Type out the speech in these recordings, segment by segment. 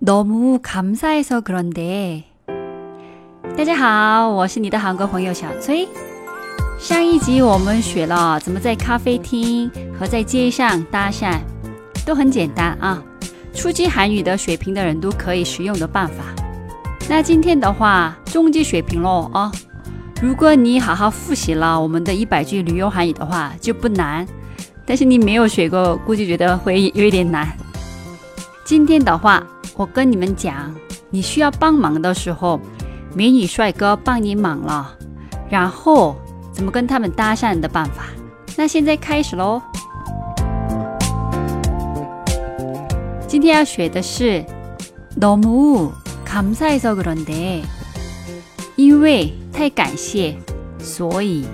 너무감사해서그런데大家好，我是你的韩国朋友小崔。上一集我们学了怎么在咖啡厅和在街上搭讪，都很简单啊，初级韩语的水平的人都可以使用的办法。那今天的话，中级水平喽啊！如果你好好复习了我们的一百句旅游韩语的话，就不难。但是你没有学过，估计觉得会有一点难。今天的话， 我跟你们讲，你需要帮忙的时候，美女帅哥帮你忙了，然后怎么跟他们搭讪的办法。那现在开始喽。今天要学的是너무감사해서그런 데， 因为太感谢，所以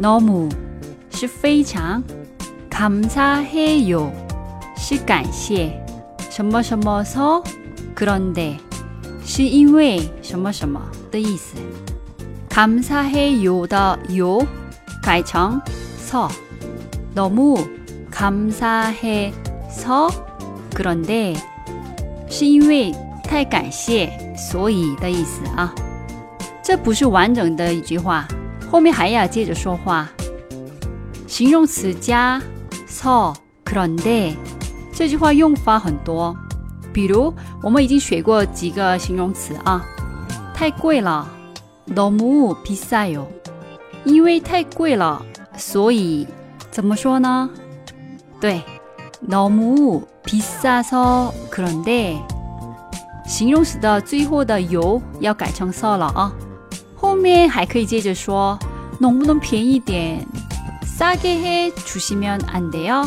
너무是非常。감사해요是感谢 什么什么서그런데是因为什么什么的意思。감사해요的요改成서너무감사해서그런데是因为太感谢所以的意思啊。这不是完整的一句话，后面还要接着说话。形容词加。서그런데 这句话用法很多，比如我们已经学过几个形容词啊，太贵了，너무비싸 요， 因为太贵了，所以怎么说呢？对，너무비싸서그런 데， 形容词的最后的요要改成서了啊，后面还可以接着说，能不能便宜点？싸게해주시면안돼 요？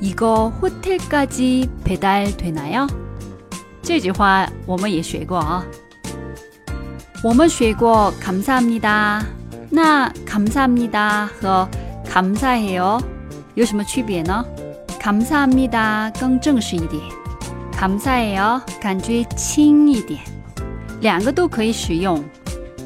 이거 호텔까지 배달되나요? 这句话我们也学过啊.我们学过 감사합니다. 那 감사합니다 和 감사해요 有什么区别呢? 감사합니다 更正式一点. 감사해요 感觉轻一点.两个都可以使用。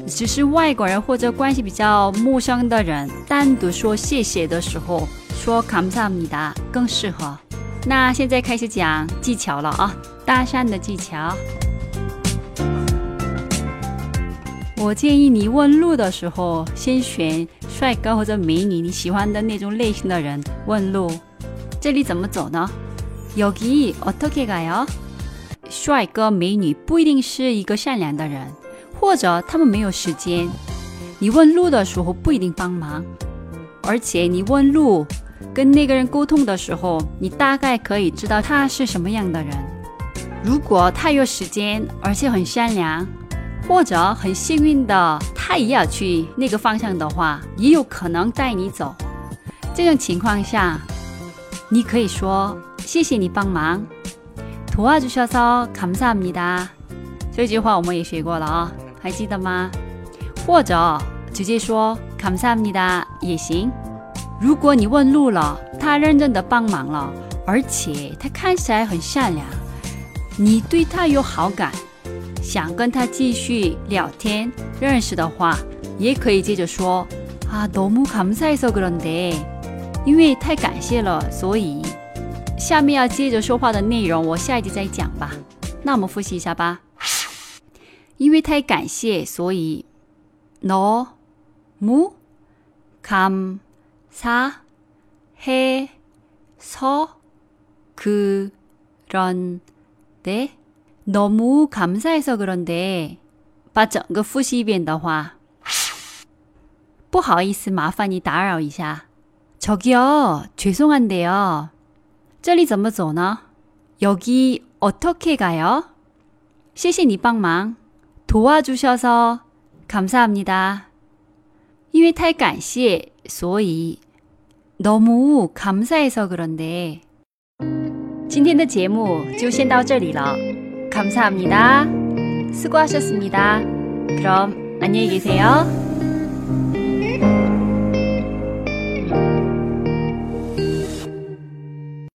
只是外国人或者关系比较陌生的人，单独说谢谢的时候， 说“감사합니다”更适合。那现在开始讲技巧了啊，搭讪的技巧。我建议你问路的时候，先选帅哥或者美女你喜欢的那种类型的人问路。这里怎么走呢？여기어떻게가 요？ 帅哥美女不一定是一个善良的人。或者他们没有时间，你问路的时候不一定帮忙，而且你问路 跟那个人沟通的时候，你大概可以知道他是什么样的人。如果他有时间，而且很善良，或者很幸运的他也要去那个方向的话，也有可能带你走。这种情况下，你可以说谢谢你帮忙，도와주셔서감사합니다这句话我们也学过了啊。还记得吗？或者直接说“감사합니다”也行。 如果你问路了，他认真的帮忙了，而且他看起来很善良，你对他有好感，想跟他继续聊天认识的话，也可以接着说“啊，너무감사해서그런 데”， 因为太感谢了，所以下面要接着说话的内容，我下一集再讲吧。那我们复习一下吧。因为太感谢，所以너무감 사해서그런데너무감사해서그런데把整个复习一遍的话，不好意思，麻烦你打扰一下。저기요죄송한데 요。 这里怎么走呢？여기어떻게가 요？ 谢谢你帮忙。도와주셔서감사합니다因为太感谢， 所以너무감사해서그런 데。 今天的节目就先到这里了。 감사합니다. 수고하셨습니다. 그럼 안녕히 계세요.